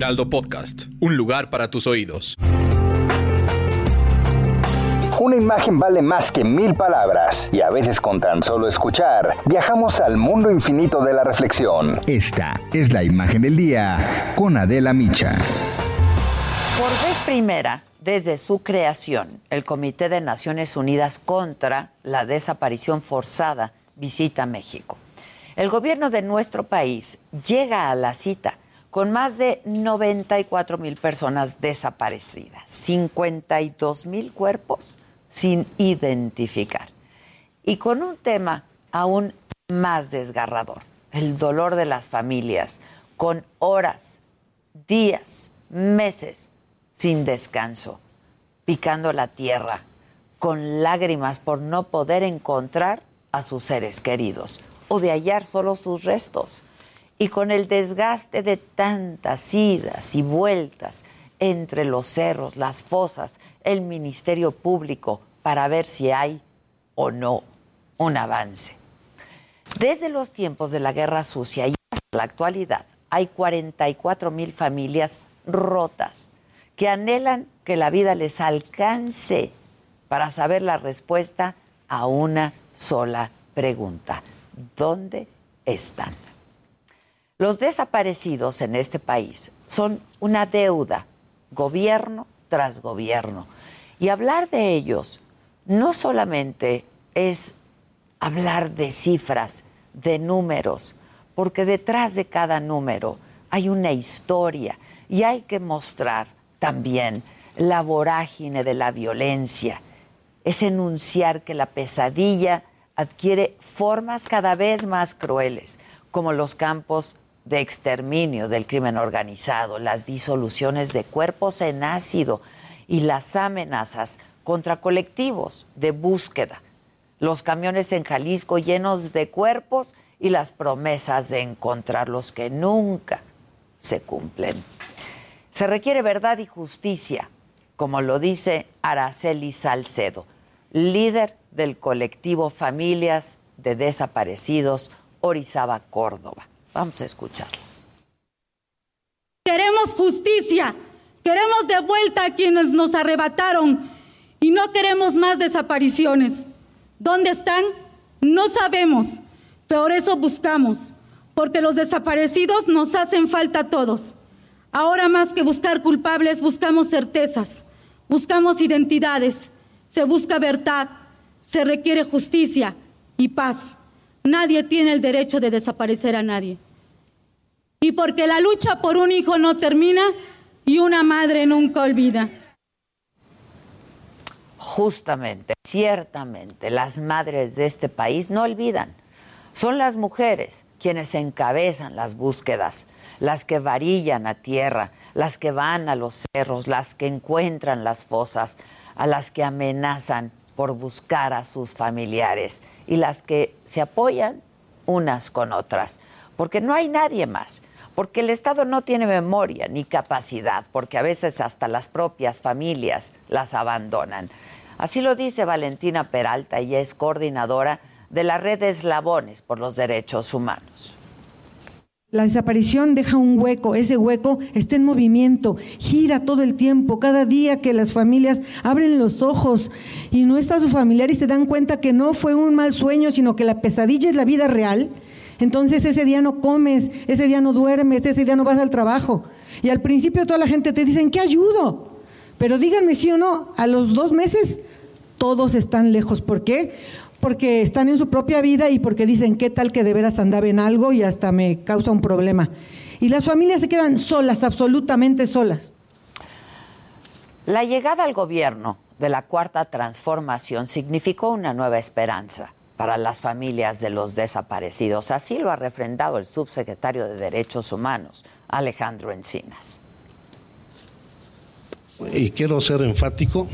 Heraldo Podcast, un lugar para tus oídos. Una imagen vale más que mil palabras y a veces con tan solo escuchar viajamos al mundo infinito de la reflexión. Esta es la imagen del día con Adela Micha. Por vez primera, desde su creación, el Comité de Naciones Unidas contra la Desaparición Forzada visita México. El gobierno de nuestro país llega a la cita con más de 94 mil personas desaparecidas, 52 mil cuerpos sin identificar. Y con un tema aún más desgarrador, el dolor de las familias, con horas, días, meses sin descanso, picando la tierra, con lágrimas por no poder encontrar a sus seres queridos o de hallar solo sus restos, y con el desgaste de tantas idas y vueltas entre los cerros, las fosas, el Ministerio Público, para ver si hay o no un avance. Desde los tiempos de la Guerra Sucia y hasta la actualidad, hay 44 mil familias rotas que anhelan que la vida les alcance para saber la respuesta a una sola pregunta. ¿Dónde están? Los desaparecidos en este país son una deuda, gobierno tras gobierno. Y hablar de ellos no solamente es hablar de cifras, de números, porque detrás de cada número hay una historia y hay que mostrar también la vorágine de la violencia, es enunciar que la pesadilla adquiere formas cada vez más crueles, como los campos de exterminio del crimen organizado, las disoluciones de cuerpos en ácido y las amenazas contra colectivos de búsqueda, los camiones en Jalisco llenos de cuerpos y las promesas de encontrarlos que nunca se cumplen. Se requiere verdad y justicia, como lo dice Araceli Salcedo, líder del colectivo Familias de Desaparecidos Orizaba, Córdoba. Vamos a escucharlo. Queremos justicia, queremos de vuelta a quienes nos arrebataron y no queremos más desapariciones. ¿Dónde están? No sabemos. Por eso buscamos, porque los desaparecidos nos hacen falta a todos. Ahora más que buscar culpables, buscamos certezas, buscamos identidades, se busca verdad, se requiere justicia y paz. Nadie tiene el derecho de desaparecer a nadie. Y porque la lucha por un hijo no termina y una madre nunca olvida. Justamente, ciertamente, las madres de este país no olvidan. Son las mujeres quienes encabezan las búsquedas, las que varillan a tierra, las que van a los cerros, las que encuentran las fosas, a las que amenazan por buscar a sus familiares y las que se apoyan unas con otras, porque no hay nadie más, porque el Estado no tiene memoria ni capacidad, porque a veces hasta las propias familias las abandonan. Así lo dice Valentina Peralta, ella es coordinadora de la red de eslabones por los derechos humanos. La desaparición deja un hueco, ese hueco está en movimiento, gira todo el tiempo, cada día que las familias abren los ojos y no está su familiar y se dan cuenta que no fue un mal sueño, sino que la pesadilla es la vida real, entonces ese día no comes, ese día no duermes, ese día no vas al trabajo. Y al principio toda la gente te dice, qué ayudo? Pero díganme sí o no, a los dos meses todos están lejos. ¿Por qué? Porque están en su propia vida y porque dicen qué tal que de veras andaba en algo y hasta me causa un problema. Y las familias se quedan solas, absolutamente solas. La llegada al gobierno de la cuarta transformación significó una nueva esperanza para las familias de los desaparecidos. Así lo ha refrendado el subsecretario de Derechos Humanos, Alejandro Encinas. Y quiero ser enfático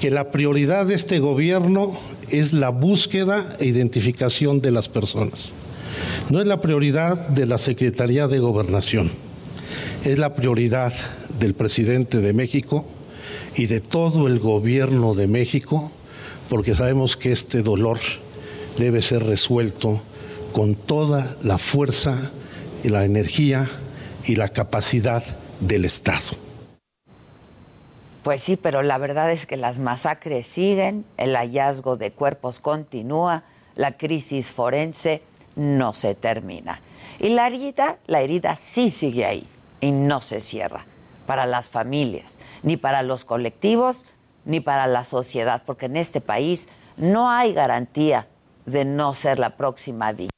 que la prioridad de este gobierno es la búsqueda e identificación de las personas. No es la prioridad de la Secretaría de Gobernación, es la prioridad del presidente de México y de todo el gobierno de México, porque sabemos que este dolor debe ser resuelto con toda la fuerza y la energía y la capacidad del Estado. Pues sí, pero la verdad es que las masacres siguen, el hallazgo de cuerpos continúa, la crisis forense no se termina. Y la herida, la herida sí sigue ahí y no se cierra para las familias, ni para los colectivos, ni para la sociedad, porque en este país no hay garantía de no ser la próxima víctima.